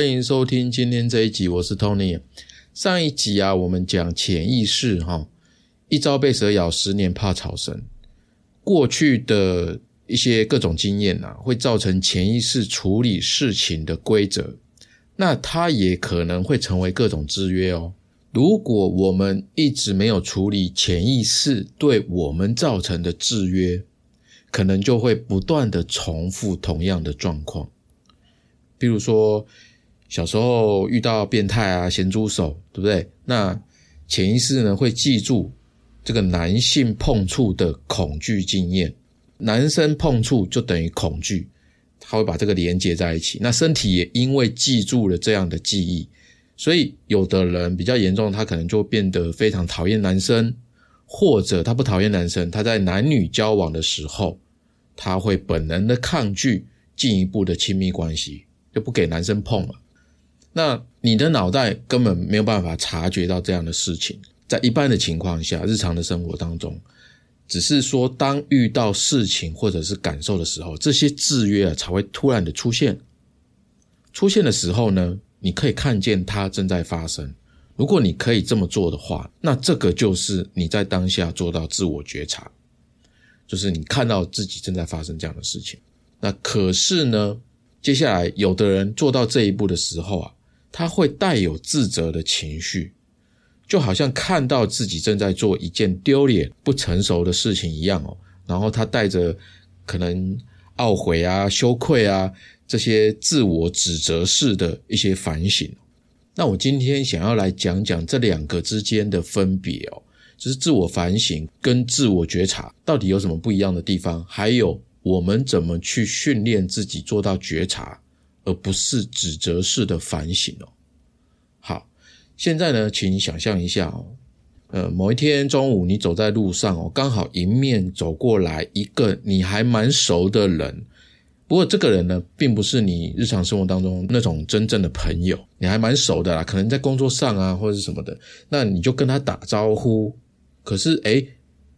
欢迎收听今天这一集，我是 Tony。上一集啊，我们讲潜意识哈，一朝被蛇咬，十年怕草绳。过去的一些各种经验呐，会造成潜意识处理事情的规则，那它也可能会成为各种制约哦。如果我们一直没有处理潜意识对我们造成的制约，可能就会不断的重复同样的状况。比如说，小时候遇到变态啊、咸猪手，对不对？那潜意识呢会记住这个男性碰触的恐惧经验，男生碰触就等于恐惧，他会把这个连接在一起。那身体也因为记住了这样的记忆，所以有的人比较严重，他可能就变得非常讨厌男生，或者他不讨厌男生，他在男女交往的时候，他会本能的抗拒进一步的亲密关系。就不给男生碰了，那你的脑袋根本没有办法察觉到这样的事情。在一般的情况下，日常的生活当中，只是说当遇到事情或者是感受的时候，这些制约啊才会突然的出现。出现的时候呢，你可以看见它正在发生。如果你可以这么做的话，那这个就是你在当下做到自我觉察，就是你看到自己正在发生这样的事情。那可是呢？接下来，有的人做到这一步的时候啊，他会带有自责的情绪，就好像看到自己正在做一件丢脸、不成熟的事情一样哦。然后他带着可能懊悔啊、羞愧啊这些自我指责式的一些反省。那我今天想要来讲讲这两个之间的分别哦，就是自我反省跟自我觉察到底有什么不一样的地方，还有。我们怎么去训练自己做到觉察，而不是指责式的反省哦？好，现在呢，请你想象一下哦，呃，某一天中午你走在路上哦，刚好迎面走过来一个你还蛮熟的人，不过这个人呢，并不是你日常生活当中那种真正的朋友，你还蛮熟的啦，可能在工作上啊或者是什么的，那你就跟他打招呼，可是诶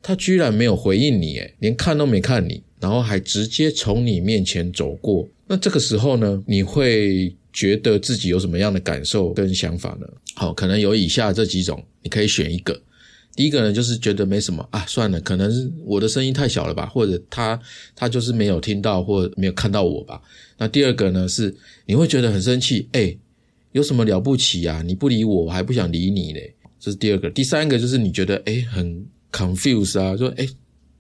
他居然没有回应你，诶连看都没看你。然后还直接从你面前走过，那这个时候呢，你会觉得自己有什么样的感受跟想法呢？好，可能有以下这几种，你可以选一个。第一个呢，就是觉得没什么啊，算了，可能是我的声音太小了吧，或者他他就是没有听到或没有看到我吧。那第二个呢，是你会觉得很生气，哎，有什么了不起啊？你不理我，我还不想理你嘞。这是第二个。第三个就是你觉得哎很 confuse 啊，说哎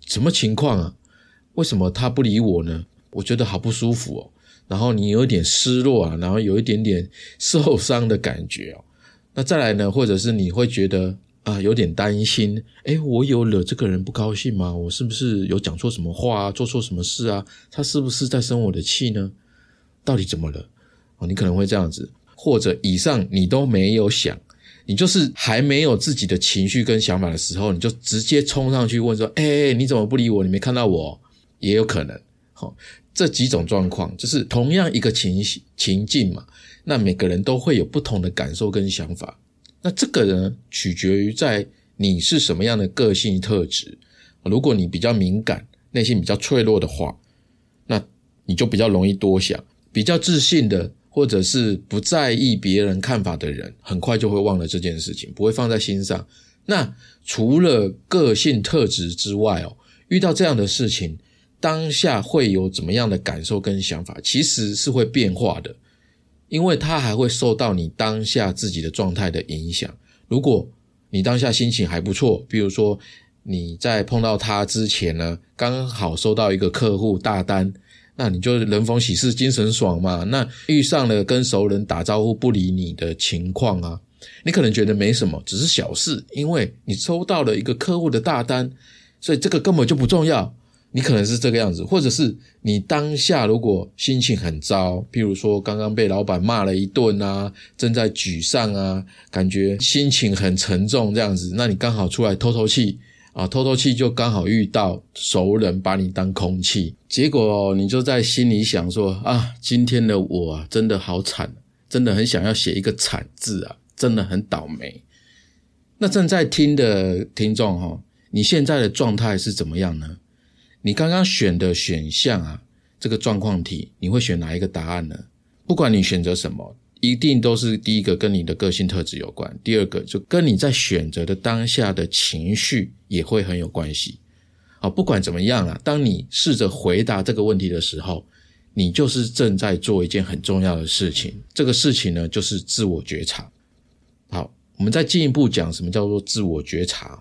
什么情况啊？为什么他不理我呢？我觉得好不舒服哦。然后你有点失落啊，然后有一点点受伤的感觉哦。那再来呢？或者是你会觉得啊，有点担心。诶，我有惹这个人不高兴吗？我是不是有讲错什么话啊？做错什么事啊？他是不是在生我的气呢？到底怎么了？哦，你可能会这样子。或者以上你都没有想，你就是还没有自己的情绪跟想法的时候，你就直接冲上去问说：“哎，你怎么不理我？你没看到我？”也有可能，好，这几种状况就是同样一个情形情境嘛，那每个人都会有不同的感受跟想法。那这个呢，取决于在你是什么样的个性特质。如果你比较敏感，内心比较脆弱的话，那你就比较容易多想。比较自信的，或者是不在意别人看法的人，很快就会忘了这件事情，不会放在心上。那除了个性特质之外哦，遇到这样的事情。当下会有怎么样的感受跟想法，其实是会变化的，因为它还会受到你当下自己的状态的影响。如果你当下心情还不错，比如说你在碰到他之前呢，刚好收到一个客户大单，那你就人逢喜事精神爽嘛。那遇上了跟熟人打招呼不理你的情况啊，你可能觉得没什么，只是小事，因为你收到了一个客户的大单，所以这个根本就不重要。你可能是这个样子，或者是你当下如果心情很糟，譬如说刚刚被老板骂了一顿啊，正在沮丧啊，感觉心情很沉重这样子，那你刚好出来透透气啊，透透气就刚好遇到熟人把你当空气，结果你就在心里想说啊，今天的我啊真的好惨，真的很想要写一个惨字啊，真的很倒霉。那正在听的听众哈，你现在的状态是怎么样呢？你刚刚选的选项啊，这个状况题，你会选哪一个答案呢？不管你选择什么，一定都是第一个跟你的个性特质有关，第二个就跟你在选择的当下的情绪也会很有关系。好，不管怎么样啊，当你试着回答这个问题的时候，你就是正在做一件很重要的事情。这个事情呢，就是自我觉察。好，我们再进一步讲什么叫做自我觉察。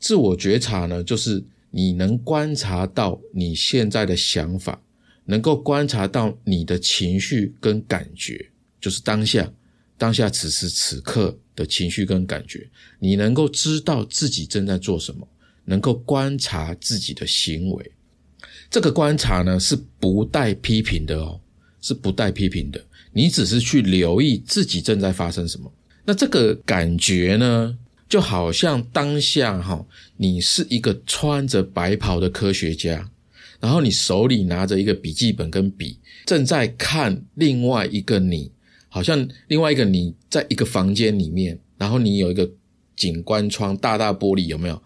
自我觉察呢，就是你能观察到你现在的想法，能够观察到你的情绪跟感觉，就是当下当下此时此刻的情绪跟感觉，你能够知道自己正在做什么。能够观察自己的行为，这个观察呢是不带批评的哦，是不带批评的。你只是去留意自己正在发生什么。那这个感觉呢，就好像当下哈，你是一个穿着白袍的科学家，然后你手里拿着一个笔记本跟笔，正在看另外一个你，好像另外一个你在一个房间里面，然后你有一个景观窗，大大玻璃，有没有？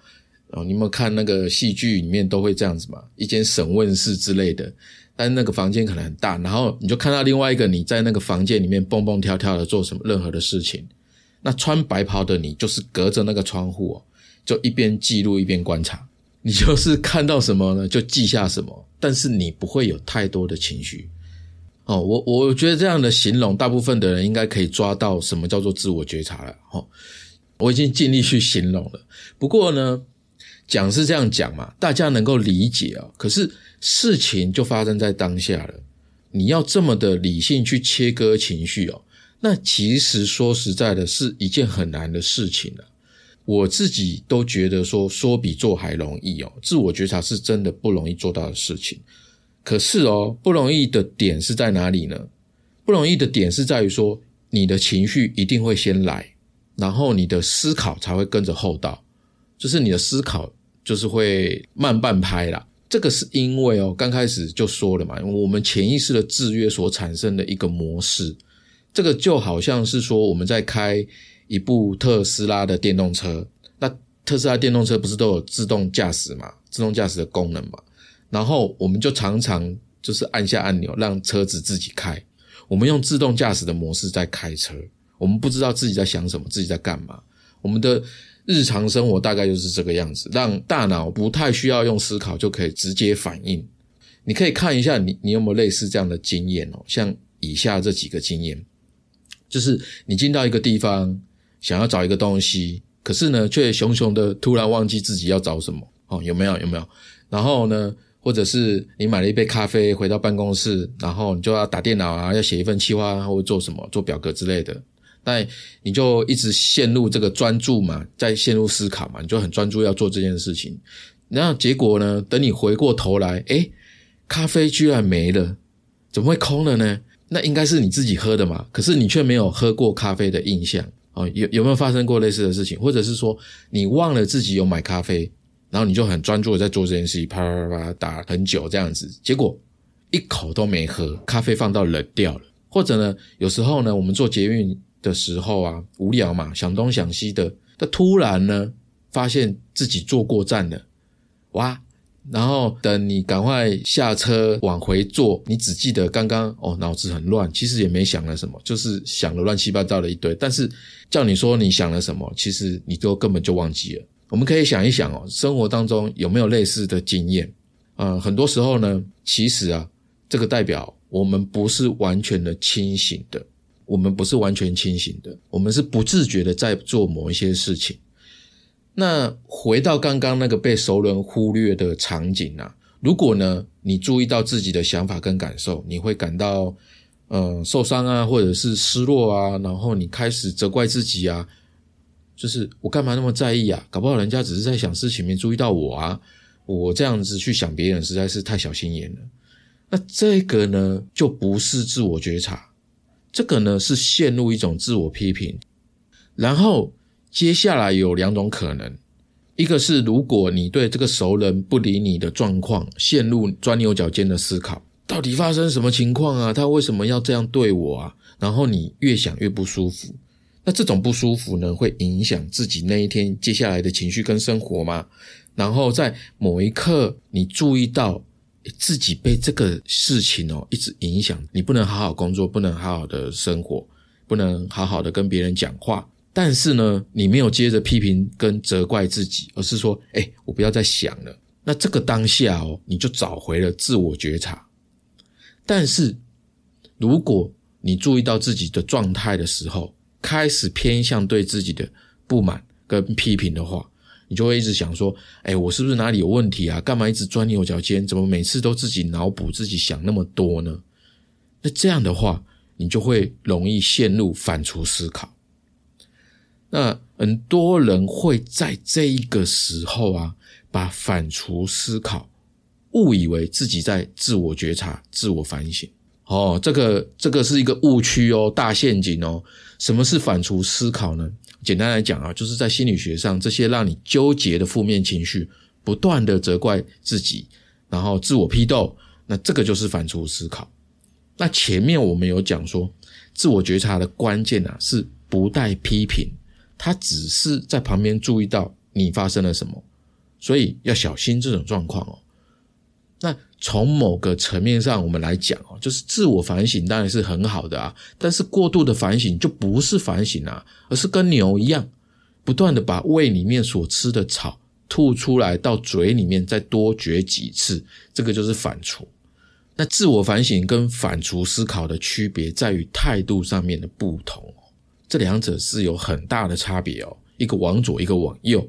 哦，你有没有看那个戏剧里面都会这样子嘛？一间审问室之类的，但是那个房间可能很大，然后你就看到另外一个你在那个房间里面蹦蹦跳跳的做什么任何的事情。那穿白袍的你就是隔着那个窗户哦，就一边记录一边观察。你就是看到什么呢，就记下什么，但是你不会有太多的情绪。哦，我我觉得这样的形容，大部分的人应该可以抓到什么叫做自我觉察了。哦，我已经尽力去形容了，不过呢。讲是这样讲嘛，大家能够理解啊。可是事情就发生在当下了，你要这么的理性去切割情绪哦，那其实说实在的，是一件很难的事情了。我自己都觉得说说比做还容易哦，自我觉察是真的不容易做到的事情。可是哦，不容易的点是在哪里呢？不容易的点是在于说，你的情绪一定会先来，然后你的思考才会跟着后到，就是你的思考。就是会慢半拍啦，这个是因为哦，刚开始就说了嘛，我们潜意识的制约所产生的一个模式，这个就好像是说我们在开一部特斯拉的电动车，那特斯拉电动车不是都有自动驾驶嘛，自动驾驶的功能嘛，然后我们就常常就是按下按钮让车子自己开，我们用自动驾驶的模式在开车，我们不知道自己在想什么，自己在干嘛，我们的。日常生活大概就是这个样子，让大脑不太需要用思考就可以直接反应。你可以看一下你你有没有类似这样的经验哦，像以下这几个经验，就是你进到一个地方想要找一个东西，可是呢却熊熊的突然忘记自己要找什么哦，有没有有没有？然后呢，或者是你买了一杯咖啡回到办公室，然后你就要打电脑啊，要写一份计划或做什么做表格之类的。那你就一直陷入这个专注嘛，在陷入思考嘛，你就很专注要做这件事情。然后结果呢，等你回过头来，诶，咖啡居然没了，怎么会空了呢？那应该是你自己喝的嘛，可是你却没有喝过咖啡的印象哦。有有没有发生过类似的事情？或者是说你忘了自己有买咖啡，然后你就很专注的在做这件事情，啪啪啪打很久这样子，结果一口都没喝，咖啡放到冷掉了。或者呢，有时候呢，我们做捷运。的时候啊，无聊嘛，想东想西的。但突然呢，发现自己坐过站了，哇！然后等你赶快下车往回坐，你只记得刚刚哦，脑子很乱，其实也没想了什么，就是想了乱七八糟的一堆。但是叫你说你想了什么，其实你都根本就忘记了。我们可以想一想哦，生活当中有没有类似的经验？呃，很多时候呢，其实啊，这个代表我们不是完全的清醒的。我们不是完全清醒的，我们是不自觉的在做某一些事情。那回到刚刚那个被熟人忽略的场景啊，如果呢你注意到自己的想法跟感受，你会感到呃受伤啊，或者是失落啊，然后你开始责怪自己啊，就是我干嘛那么在意啊？搞不好人家只是在想事情，没注意到我啊，我这样子去想别人实在是太小心眼了。那这个呢就不是自我觉察。这个呢是陷入一种自我批评，然后接下来有两种可能，一个是如果你对这个熟人不理你的状况陷入钻牛角尖的思考，到底发生什么情况啊？他为什么要这样对我啊？然后你越想越不舒服，那这种不舒服呢会影响自己那一天接下来的情绪跟生活吗？然后在某一刻你注意到。自己被这个事情哦一直影响，你不能好好工作，不能好好的生活，不能好好的跟别人讲话。但是呢，你没有接着批评跟责怪自己，而是说，哎，我不要再想了。那这个当下哦，你就找回了自我觉察。但是，如果你注意到自己的状态的时候，开始偏向对自己的不满跟批评的话，你就会一直想说：“哎，我是不是哪里有问题啊？干嘛一直钻牛角尖？怎么每次都自己脑补、自己想那么多呢？”那这样的话，你就会容易陷入反刍思考。那很多人会在这一个时候啊。把反刍思考误以为自己在自我觉察、自我反省，哦，这个这个是一个误区哦，大陷阱哦。什么是反刍思考呢？简单来讲啊，就是在心理学上，这些让你纠结的负面情绪，不断的责怪自己，然后自我批斗，那这个就是反刍思考。那前面我们有讲说，自我觉察的关键啊，是不带批评，他只是在旁边注意到你发生了什么。所以要小心这种状况哦。那从某个层面上我们来讲哦，就是自我反省当然是很好的啊，但是过度的反省就不是反省啊，而是跟牛一样，不断的把胃里面所吃的草吐出来到嘴里面，再多嚼几次，这个就是反刍。那自我反省跟反刍思考的区别在于态度上面的不同，这两者是有很大的差别哦，一个往左，一个往右。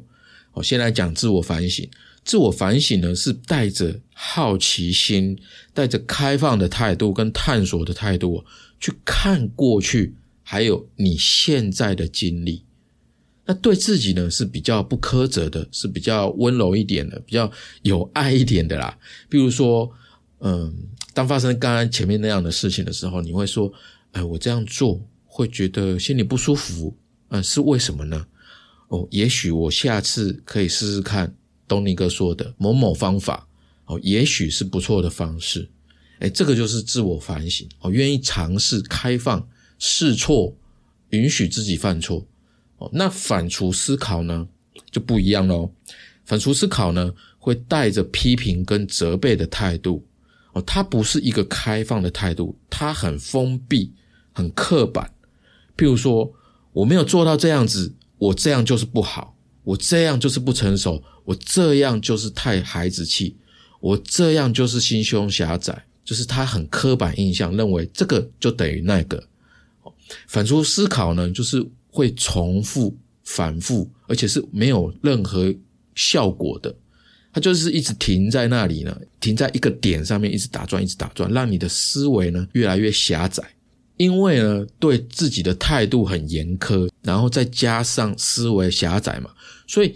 我先来讲自我反省。自我反省呢，是带着好奇心、带着开放的态度跟探索的态度去看过去，还有你现在的经历。那对自己呢是比较不苛责的，是比较温柔一点的，比较有爱一点的啦。比如说，嗯，当发生刚刚前面那样的事情的时候，你会说：“哎，我这样做会觉得心里不舒服。”嗯，是为什么呢？哦，也许我下次可以试试看东尼哥说的某某方法，哦，也许是不错的方式。哎，这个就是自我反省，哦，愿意尝试、开放、试错，允许自己犯错。哦，那反刍思考呢就不一样喽。反刍思考呢会带着批评跟责备的态度，哦，它不是一个开放的态度，它很封闭、很刻板。譬如说，我没有做到这样子。我这样就是不好，我这样就是不成熟，我这样就是太孩子气，我这样就是心胸狭窄，就是他很刻板印象，认为这个就等于那个。反刍思考呢，就是会重复、反复，而且是没有任何效果的，它就是一直停在那里呢，停在一个点上面，一直打转，一直打转，让你的思维呢越来越狭窄。因为呢，对自己的态度很严苛，然后再加上思维狭窄嘛，所以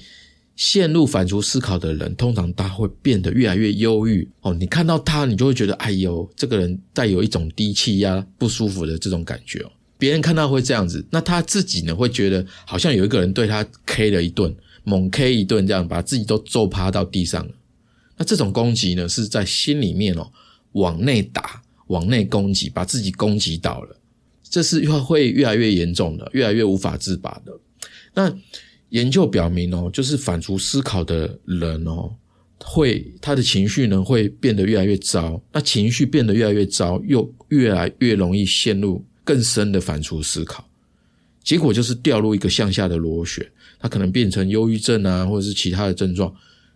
陷入反刍思考的人，通常他会变得越来越忧郁哦。你看到他，你就会觉得，哎呦，这个人带有一种低气压、不舒服的这种感觉哦。别人看到会这样子，那他自己呢，会觉得好像有一个人对他 K 了一顿，猛 K 一顿，这样把自己都揍趴到地上了。那这种攻击呢，是在心里面哦，往内打。往内攻击，把自己攻击倒了，这是会越来越严重的，越来越无法自拔的。那研究表明哦，就是反刍思考的人哦，会他的情绪呢会变得越来越糟。那情绪变得越来越糟，又越来越容易陷入更深的反刍思考，结果就是掉入一个向下的螺旋，他可能变成忧郁症啊，或者是其他的症状，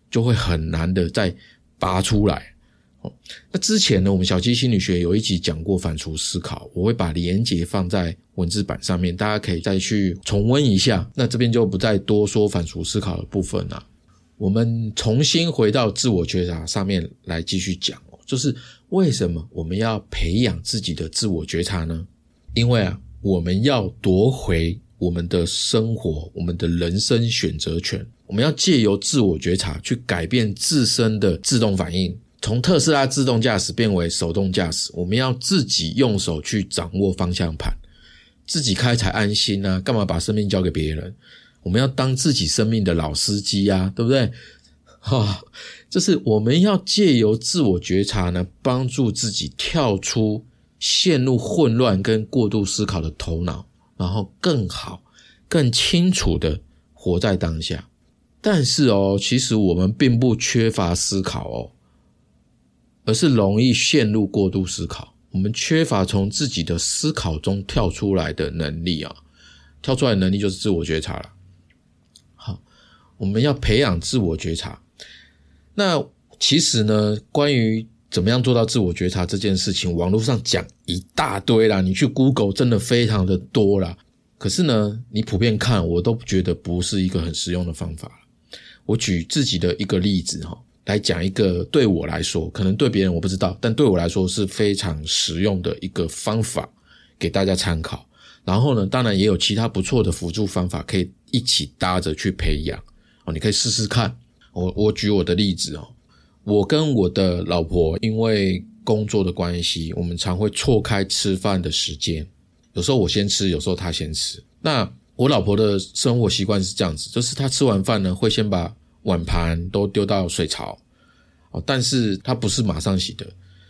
就会很难的再拔出来。哦那之前呢，我们小七心理学有一集讲过反刍思考，我会把连结放在文字版上面，大家可以再去重温一下。那这边就不再多说反刍思考的部分了。我们重新回到自我觉察上面来继续讲哦，就是为什么我们要培养自己的自我觉察呢？因为啊，我们要夺回我们的生活、我们的人生选择权，我们要借由自我觉察去改变自身的自动反应。从特斯拉自动驾驶变为手动驾驶，我们要自己用手去掌握方向盘，自己开才安心啊！干嘛把生命交给别人？我们要当自己生命的老司机啊，对不对？哈，就是我们要借由自我觉察呢，帮助自己跳出陷入混乱跟过度思考的头脑，然后更好、更清楚的活在当下。但是哦，其实我们并不缺乏思考哦。而是容易陷入过度思考，我们缺乏从自己的思考中跳出来的能力啊，跳出来能力就是自我觉察了。好，我们要培养自我觉察。那其实呢，关于怎么样做到自我觉察这件事情，网络上讲一大堆啦，你去 Google 真的非常的多啦。可是呢，你普遍看，我都觉得不是一个很实用的方法。我举自己的一个例子哈。来讲一个对我来说，可能对别人我不知道，但对我来说是非常实用的一个方法，给大家参考。然后呢，当然也有其他不错的辅助方法可以一起搭着去培养哦。你可以试试看。我我举我的例子哦，我跟我的老婆因为工作的关系，我们常会错开吃饭的时间，有时候我先吃，有时候她先吃。那我老婆的生活习惯是这样子，就是她吃完饭呢，会先把碗盘都丢到水槽，哦，但是他不是马上洗的，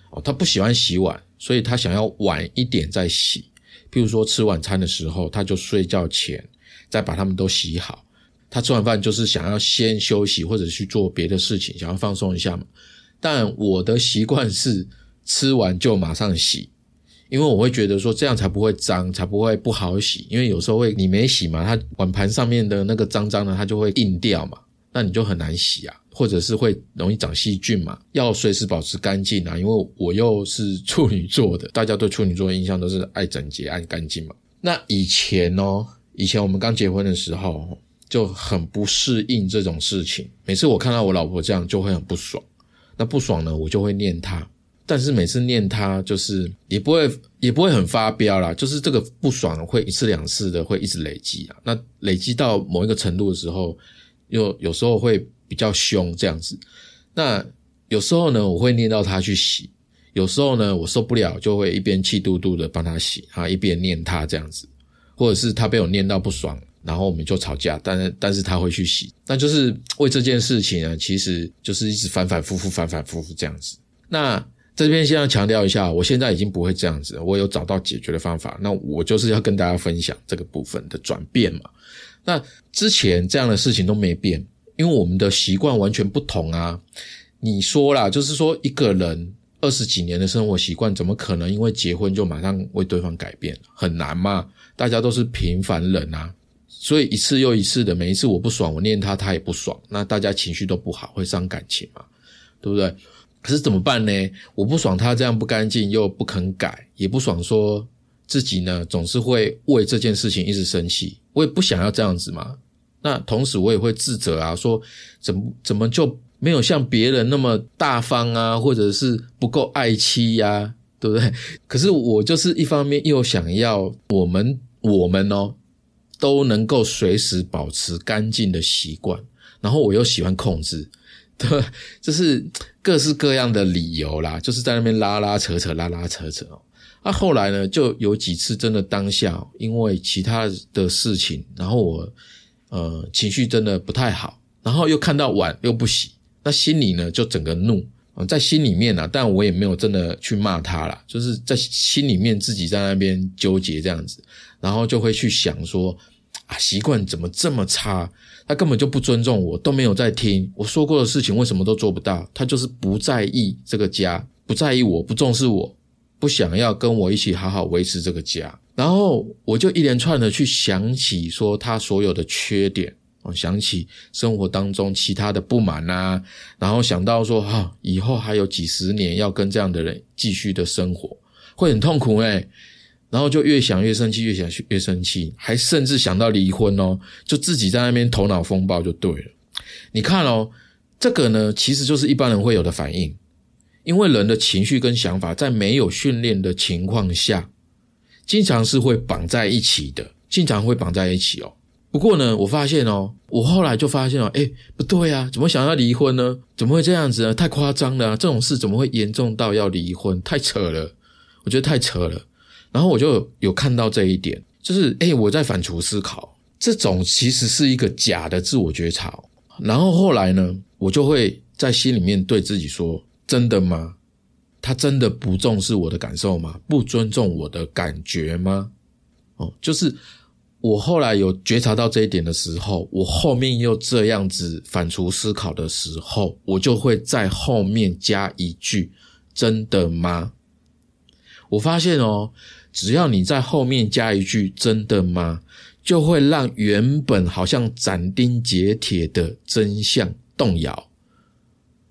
哦，他不喜欢洗碗，所以他想要晚一点再洗。譬如说吃晚餐的时候，他就睡觉前再把它们都洗好。他吃完饭就是想要先休息或者去做别的事情，想要放松一下嘛。但我的习惯是吃完就马上洗，因为我会觉得说这样才不会脏，才不会不好洗。因为有时候会你没洗嘛，它碗盘上面的那个脏脏的，它就会硬掉嘛。那你就很难洗啊，或者是会容易长细菌嘛，要随时保持干净啊。因为我又是处女座的，大家对处女座的印象都是爱整洁、爱干净嘛。那以前哦，以前我们刚结婚的时候就很不适应这种事情。每次我看到我老婆这样，就会很不爽。那不爽呢，我就会念她。但是每次念她，就是也不会也不会很发飙啦，就是这个不爽会一次两次的会一直累积啊。那累积到某一个程度的时候。有有时候会比较凶这样子，那有时候呢，我会念到他去洗；有时候呢，我受不了，就会一边气嘟嘟的帮他洗，啊，一边念他这样子，或者是他被我念到不爽，然后我们就吵架，但是但是他会去洗，那就是为这件事情呢，其实就是一直反反复复、反反复复这样子。那这边先要强调一下，我现在已经不会这样子，我有找到解决的方法，那我就是要跟大家分享这个部分的转变嘛。那之前这样的事情都没变，因为我们的习惯完全不同啊。你说啦，就是说一个人二十几年的生活习惯，怎么可能因为结婚就马上为对方改变？很难嘛。大家都是平凡人啊，所以一次又一次的，每一次我不爽，我念他，他也不爽，那大家情绪都不好，会伤感情嘛，对不对？可是怎么办呢？我不爽他这样不干净，又不肯改，也不爽说。自己呢，总是会为这件事情一直生气，我也不想要这样子嘛。那同时我也会自责啊，说怎么怎么就没有像别人那么大方啊，或者是不够爱妻呀，对不对？可是我就是一方面又想要我们我们哦都能够随时保持干净的习惯，然后我又喜欢控制，对，就是各式各样的理由啦，就是在那边拉拉扯扯，拉拉扯扯哦。那后来呢，就有几次真的当下，因为其他的事情，然后我呃情绪真的不太好，然后又看到碗又不洗，那心里呢就整个怒在心里面啊，但我也没有真的去骂他啦，就是在心里面自己在那边纠结这样子，然后就会去想说啊，习惯怎么这么差？他根本就不尊重我，都没有在听我说过的事情，为什么都做不到？他就是不在意这个家，不在意我，不重视我。不想要跟我一起好好维持这个家，然后我就一连串的去想起说他所有的缺点，哦，想起生活当中其他的不满啊，然后想到说哈，以后还有几十年要跟这样的人继续的生活，会很痛苦诶然后就越想越生气，越想越生气，还甚至想到离婚哦，就自己在那边头脑风暴就对了。你看哦，这个呢，其实就是一般人会有的反应。因为人的情绪跟想法在没有训练的情况下，经常是会绑在一起的，经常会绑在一起哦。不过呢，我发现哦，我后来就发现哦，哎，不对啊，怎么想要离婚呢？怎么会这样子呢？太夸张了，这种事怎么会严重到要离婚？太扯了，我觉得太扯了。然后我就有看到这一点，就是哎，我在反刍思考，这种其实是一个假的自我觉察。然后后来呢，我就会在心里面对自己说。真的吗？他真的不重视我的感受吗？不尊重我的感觉吗？哦，就是我后来有觉察到这一点的时候，我后面又这样子反刍思考的时候，我就会在后面加一句：“真的吗？”我发现哦，只要你在后面加一句“真的吗”，就会让原本好像斩钉截铁的真相动摇，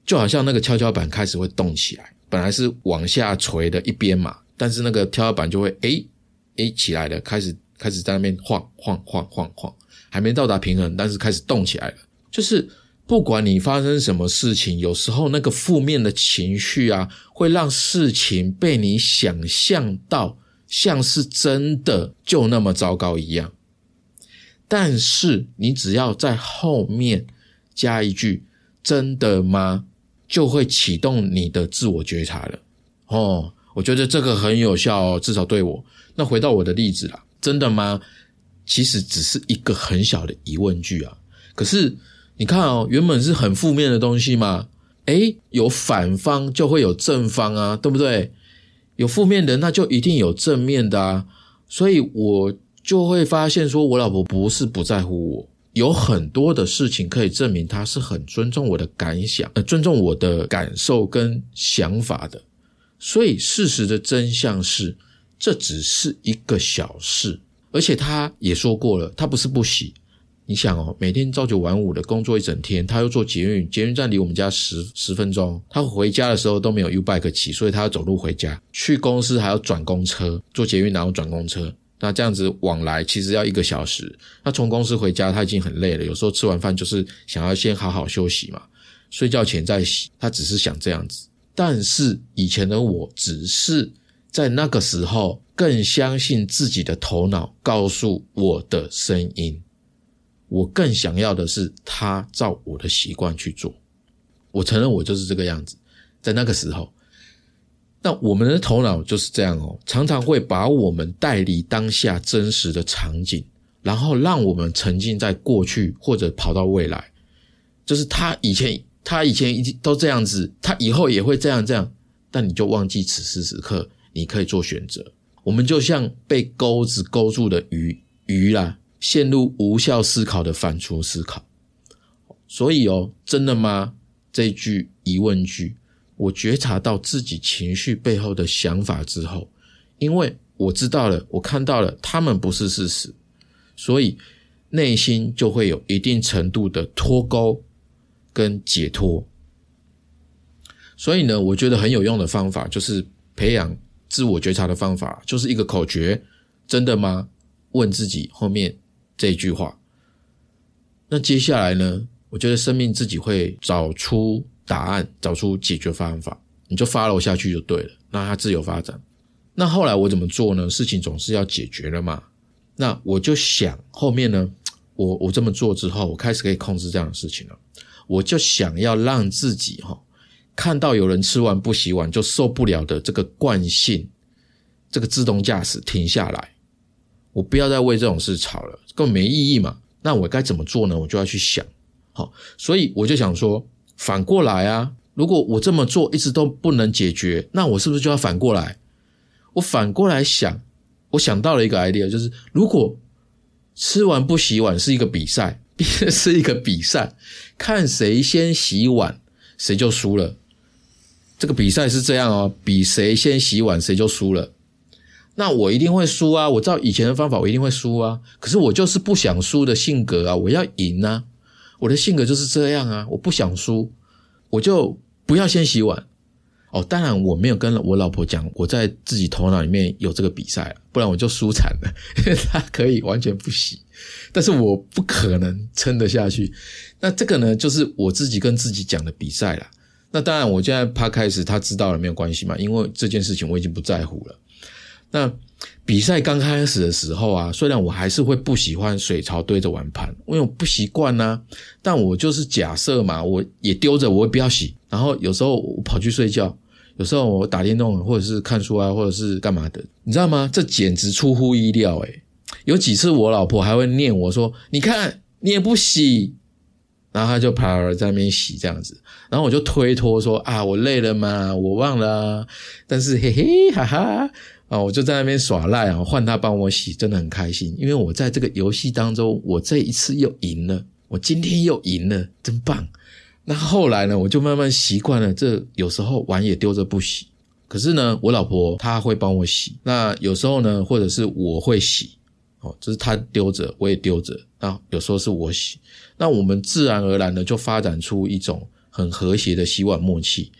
就好像那个跷跷板开始会动起来，本来是往下垂的一边嘛，但是那个跷跷板就会诶诶起来了，开始开始在那边晃晃晃晃晃，还没到达平衡，但是开始动起来了，就是。不管你发生什么事情，有时候那个负面的情绪啊，会让事情被你想象到像是真的就那么糟糕一样。但是你只要在后面加一句“真的吗”，就会启动你的自我觉察了。哦，我觉得这个很有效哦，至少对我。那回到我的例子啦，“真的吗”其实只是一个很小的疑问句啊，可是。你看哦，原本是很负面的东西嘛，诶，有反方就会有正方啊，对不对？有负面的，那就一定有正面的啊。所以我就会发现，说我老婆不是不在乎我，有很多的事情可以证明他是很尊重我的感想，呃，尊重我的感受跟想法的。所以事实的真相是，这只是一个小事，而且他也说过了，他不是不洗。你想哦，每天朝九晚五的工作一整天，他又坐捷运，捷运站离我们家十十分钟。他回家的时候都没有 U bike 骑，所以他要走路回家。去公司还要转公车，坐捷运然后转公车。那这样子往来其实要一个小时。那从公司回家他已经很累了，有时候吃完饭就是想要先好好休息嘛，睡觉前再洗。他只是想这样子。但是以前的我只是在那个时候更相信自己的头脑告诉我的声音。我更想要的是他照我的习惯去做。我承认我就是这个样子，在那个时候，那我们的头脑就是这样哦，常常会把我们带离当下真实的场景，然后让我们沉浸在过去或者跑到未来。就是他以前，他以前一直都这样子，他以后也会这样这样，但你就忘记此时此刻你可以做选择。我们就像被钩子勾住的鱼鱼啦。陷入无效思考的反刍思考，所以哦，真的吗？这句疑问句，我觉察到自己情绪背后的想法之后，因为我知道了，我看到了，他们不是事实，所以内心就会有一定程度的脱钩跟解脱。所以呢，我觉得很有用的方法就是培养自我觉察的方法，就是一个口诀：真的吗？问自己后面。这句话，那接下来呢？我觉得生命自己会找出答案，找出解决方法，你就 follow 下去就对了，让它自由发展。那后来我怎么做呢？事情总是要解决了嘛。那我就想后面呢，我我这么做之后，我开始可以控制这样的事情了。我就想要让自己哈，看到有人吃完不洗碗就受不了的这个惯性，这个自动驾驶停下来。我不要再为这种事吵了，根本没意义嘛。那我该怎么做呢？我就要去想，好，所以我就想说，反过来啊，如果我这么做一直都不能解决，那我是不是就要反过来？我反过来想，我想到了一个 idea，就是如果吃完不洗碗是一个比赛，是一个比赛，看谁先洗碗，谁就输了。这个比赛是这样哦，比谁先洗碗，谁就输了。那我一定会输啊！我照以前的方法，我一定会输啊！可是我就是不想输的性格啊！我要赢啊！我的性格就是这样啊！我不想输，我就不要先洗碗哦。当然，我没有跟我老婆讲，我在自己头脑里面有这个比赛，不然我就输惨了。他可以完全不洗，但是我不可能撑得下去。那这个呢，就是我自己跟自己讲的比赛了。那当然，我现在怕开始他知道了没有关系嘛？因为这件事情我已经不在乎了。那比赛刚开始的时候啊，虽然我还是会不喜欢水槽堆着碗盘，因为我不习惯呢。但我就是假设嘛，我也丢着，我也不要洗。然后有时候我跑去睡觉，有时候我打电动或者是看书啊，或者是干嘛的，你知道吗？这简直出乎意料诶有几次我老婆还会念我说：“你看你也不洗。”然后他就跑在那边洗这样子，然后我就推脱说：“啊，我累了嘛，我忘了。”但是嘿嘿哈哈。啊，我就在那边耍赖啊，换他帮我洗，真的很开心，因为我在这个游戏当中，我这一次又赢了，我今天又赢了，真棒。那后来呢，我就慢慢习惯了，这有时候碗也丢着不洗，可是呢，我老婆她会帮我洗，那有时候呢，或者是我会洗，哦，就是她丢着，我也丢着，那有时候是我洗，那我们自然而然的就发展出一种很和谐的洗碗默契，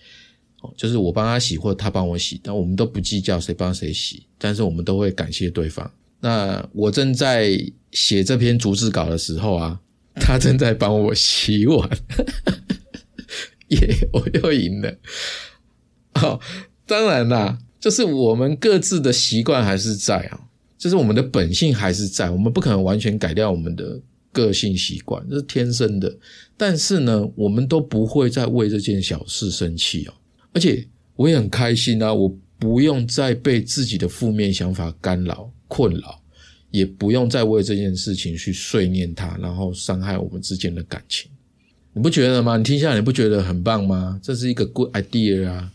就是我帮他洗或者她帮我洗，但我们都不计较谁帮谁洗，但是我们都会感谢对方。那我正在写这篇逐字稿的时候啊，他正在帮我洗碗，耶，我又赢了。好，当然啦，就是我们各自的习惯还是在啊，就是我们的本性还是在，我们不可能完全改掉我们的个性习惯，这是天生的。但是呢，我们都不会再为这件小事生气哦，而且我也很开心啊，我不用再被自己的负面想法干扰。困扰，也不用再为这件事情去碎念它，然后伤害我们之间的感情，你不觉得吗？你听下来你不觉得很棒吗？这是一个 good idea 啊，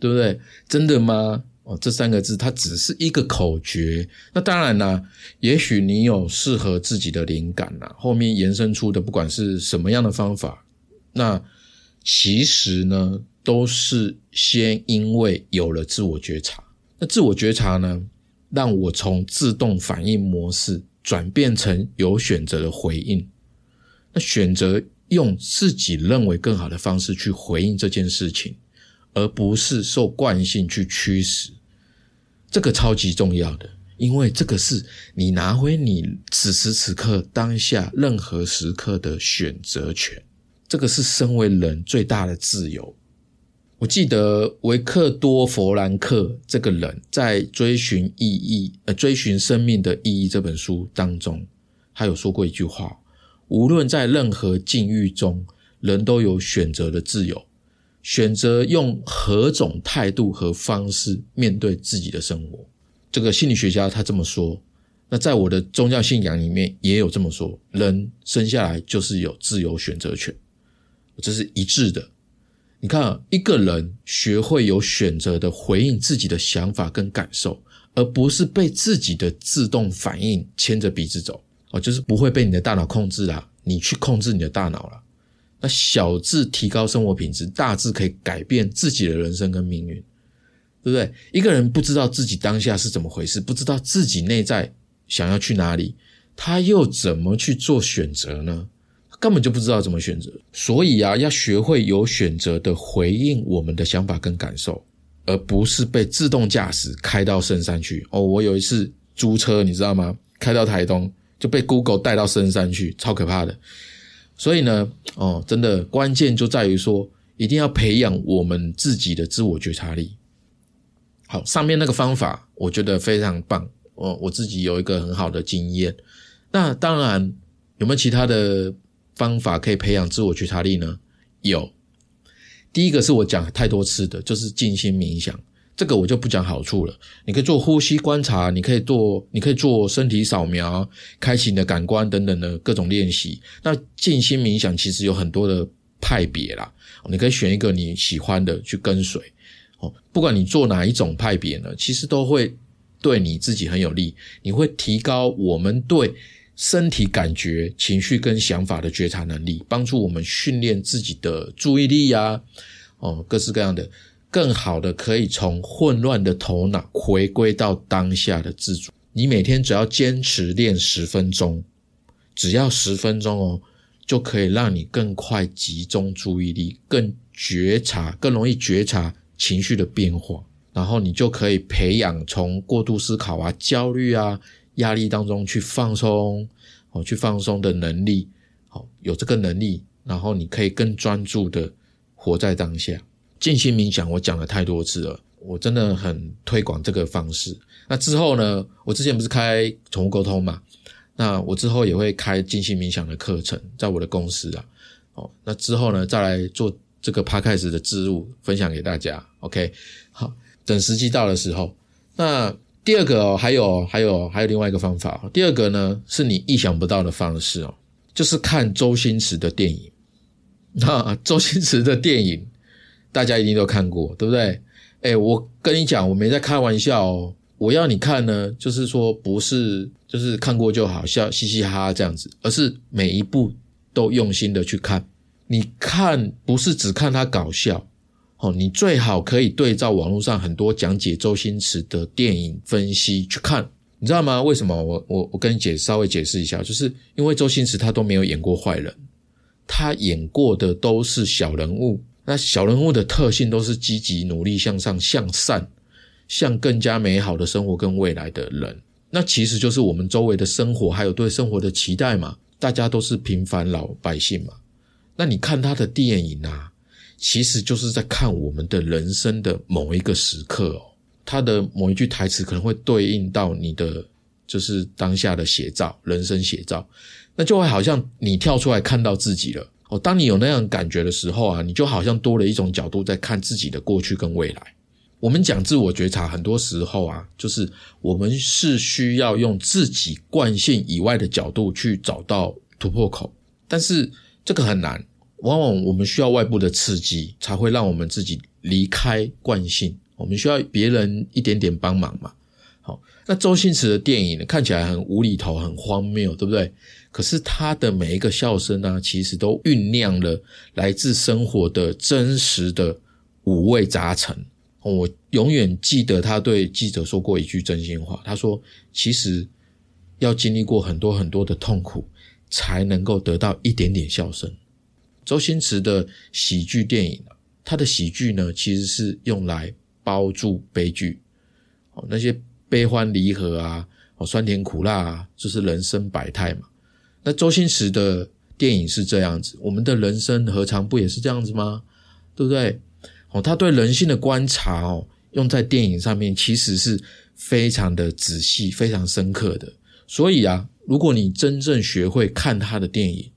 对不对？真的吗？哦，这三个字它只是一个口诀。那当然啦，也许你有适合自己的灵感呐，后面延伸出的不管是什么样的方法，那其实呢，都是先因为有了自我觉察。那自我觉察呢？让我从自动反应模式转变成有选择的回应，那选择用自己认为更好的方式去回应这件事情，而不是受惯性去驱使，这个超级重要的，因为这个是你拿回你此时此刻当下任何时刻的选择权，这个是身为人最大的自由。我记得维克多·弗兰克这个人在《追寻意义》呃，《追寻生命的意义》这本书当中，他有说过一句话：无论在任何境遇中，人都有选择的自由，选择用何种态度和方式面对自己的生活。这个心理学家他这么说。那在我的宗教信仰里面也有这么说：人生下来就是有自由选择权，这是一致的。你看，一个人学会有选择的回应自己的想法跟感受，而不是被自己的自动反应牵着鼻子走哦，就是不会被你的大脑控制啦，你去控制你的大脑了。那小智提高生活品质，大智可以改变自己的人生跟命运，对不对？一个人不知道自己当下是怎么回事，不知道自己内在想要去哪里，他又怎么去做选择呢？根本就不知道怎么选择，所以啊，要学会有选择的回应我们的想法跟感受，而不是被自动驾驶开到深山去。哦，我有一次租车，你知道吗？开到台东就被 Google 带到深山去，超可怕的。所以呢，哦，真的关键就在于说，一定要培养我们自己的自我觉察力。好，上面那个方法我觉得非常棒，我我自己有一个很好的经验。那当然有没有其他的？方法可以培养自我觉察力呢？有，第一个是我讲太多次的，就是静心冥想。这个我就不讲好处了。你可以做呼吸观察，你可以做，你可以做身体扫描，开启你的感官等等的各种练习。那静心冥想其实有很多的派别啦，你可以选一个你喜欢的去跟随。哦，不管你做哪一种派别呢，其实都会对你自己很有利。你会提高我们对。身体感觉、情绪跟想法的觉察能力，帮助我们训练自己的注意力呀，哦，各式各样的，更好的可以从混乱的头脑回归到当下的自主。你每天只要坚持练十分钟，只要十分钟哦，就可以让你更快集中注意力，更觉察，更容易觉察情绪的变化，然后你就可以培养从过度思考啊、焦虑啊。压力当中去放松，哦，去放松的能力，好，有这个能力，然后你可以更专注的活在当下。静心冥想我讲了太多次了，我真的很推广这个方式。那之后呢，我之前不是开宠物沟通嘛，那我之后也会开静心冥想的课程，在我的公司啊，哦，那之后呢，再来做这个 p 开始 a 的植入分享给大家。OK，好，等时机到的时候，那。第二个哦，还有还有还有另外一个方法。第二个呢，是你意想不到的方式哦，就是看周星驰的电影。那周星驰的电影，大家一定都看过，对不对？哎，我跟你讲，我没在开玩笑哦。我要你看呢，就是说不是就是看过就好，笑嘻嘻哈哈这样子，而是每一部都用心的去看。你看不是只看他搞笑，哦，你最好可以对照网络上很多讲解周星驰的电影分析去看，你知道吗？为什么？我我我跟你解稍微解释一下，就是因为周星驰他都没有演过坏人，他演过的都是小人物。那小人物的特性都是积极、努力、向上、向善，向更加美好的生活跟未来的人。那其实就是我们周围的生活，还有对生活的期待嘛。大家都是平凡老百姓嘛。那你看他的电影啊。其实就是在看我们的人生的某一个时刻哦，他的某一句台词可能会对应到你的就是当下的写照，人生写照，那就会好像你跳出来看到自己了哦。当你有那样感觉的时候啊，你就好像多了一种角度在看自己的过去跟未来。我们讲自我觉察，很多时候啊，就是我们是需要用自己惯性以外的角度去找到突破口，但是这个很难。往往我们需要外部的刺激，才会让我们自己离开惯性。我们需要别人一点点帮忙嘛。好，那周星驰的电影呢，看起来很无厘头、很荒谬，对不对？可是他的每一个笑声呢，其实都酝酿了来自生活的真实的五味杂陈。我永远记得他对记者说过一句真心话，他说：“其实要经历过很多很多的痛苦，才能够得到一点点笑声。”周星驰的喜剧电影他的喜剧呢，其实是用来包住悲剧，哦，那些悲欢离合啊，哦，酸甜苦辣啊，就是人生百态嘛。那周星驰的电影是这样子，我们的人生何尝不也是这样子吗？对不对？哦，他对人性的观察哦，用在电影上面，其实是非常的仔细、非常深刻的。所以啊，如果你真正学会看他的电影，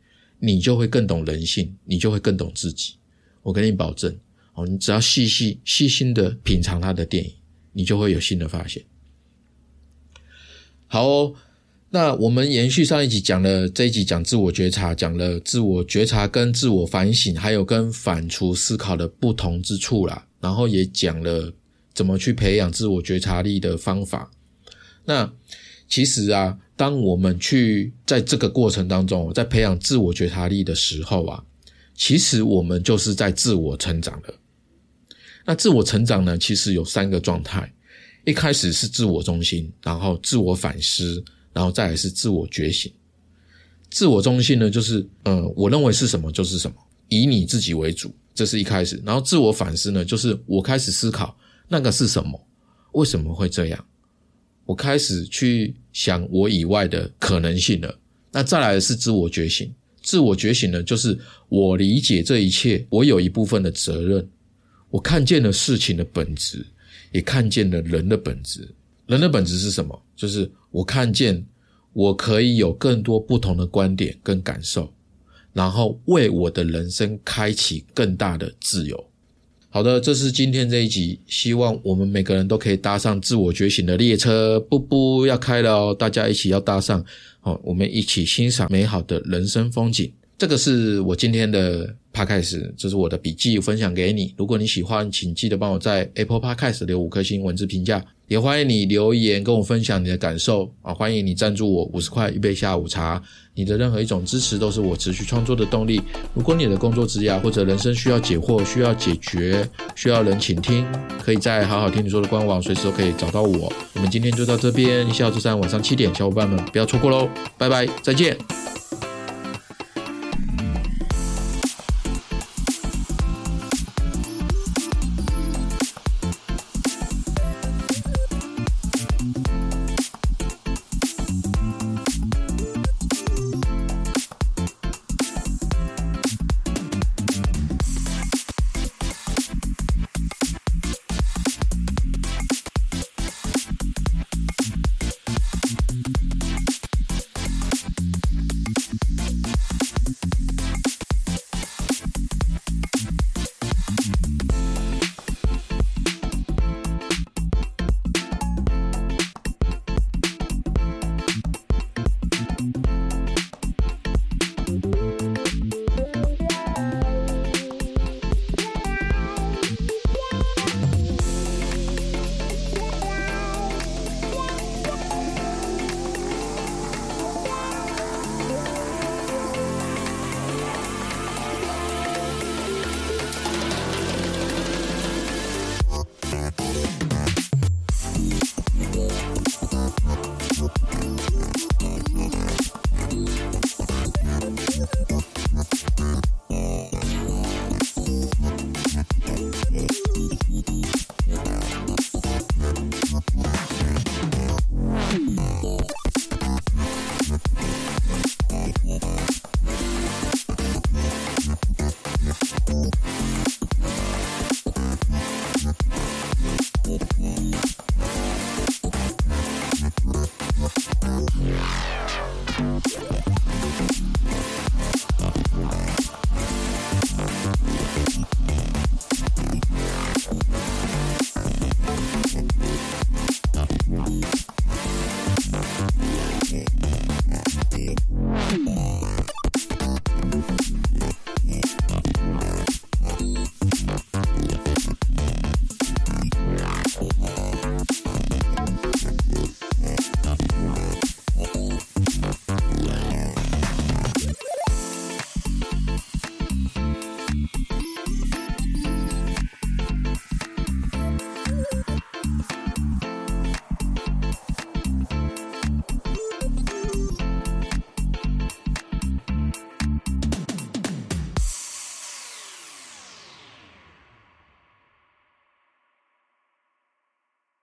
你就会更懂人性，你就会更懂自己。我跟你保证，哦，你只要细细细心的品尝他的电影，你就会有新的发现。好哦，那我们延续上一集讲了，这一集讲自我觉察，讲了自我觉察跟自我反省，还有跟反刍思考的不同之处啦。然后也讲了怎么去培养自我觉察力的方法。那其实啊。当我们去在这个过程当中，在培养自我觉察力的时候啊，其实我们就是在自我成长的。那自我成长呢，其实有三个状态：一开始是自我中心，然后自我反思，然后再来是自我觉醒。自我中心呢，就是嗯，我认为是什么就是什么，以你自己为主，这是一开始。然后自我反思呢，就是我开始思考那个是什么，为什么会这样。我开始去想我以外的可能性了。那再来的是自我觉醒。自我觉醒呢，就是我理解这一切，我有一部分的责任。我看见了事情的本质，也看见了人的本质。人的本质是什么？就是我看见我可以有更多不同的观点跟感受，然后为我的人生开启更大的自由。好的，这是今天这一集，希望我们每个人都可以搭上自我觉醒的列车，不不要开了哦，大家一起要搭上，好，我们一起欣赏美好的人生风景。这个是我今天的 podcast，这是我的笔记分享给你。如果你喜欢，请记得帮我在 Apple Podcast 留五颗星文字评价，也欢迎你留言跟我分享你的感受啊！欢迎你赞助我五十块一杯下午茶，你的任何一种支持都是我持续创作的动力。如果你的工作职涯或者人生需要解惑、需要解决、需要人倾听，可以在好好听你说的官网随时都可以找到我。我们今天就到这边，下周三晚上七点，小伙伴们不要错过喽！拜拜，再见。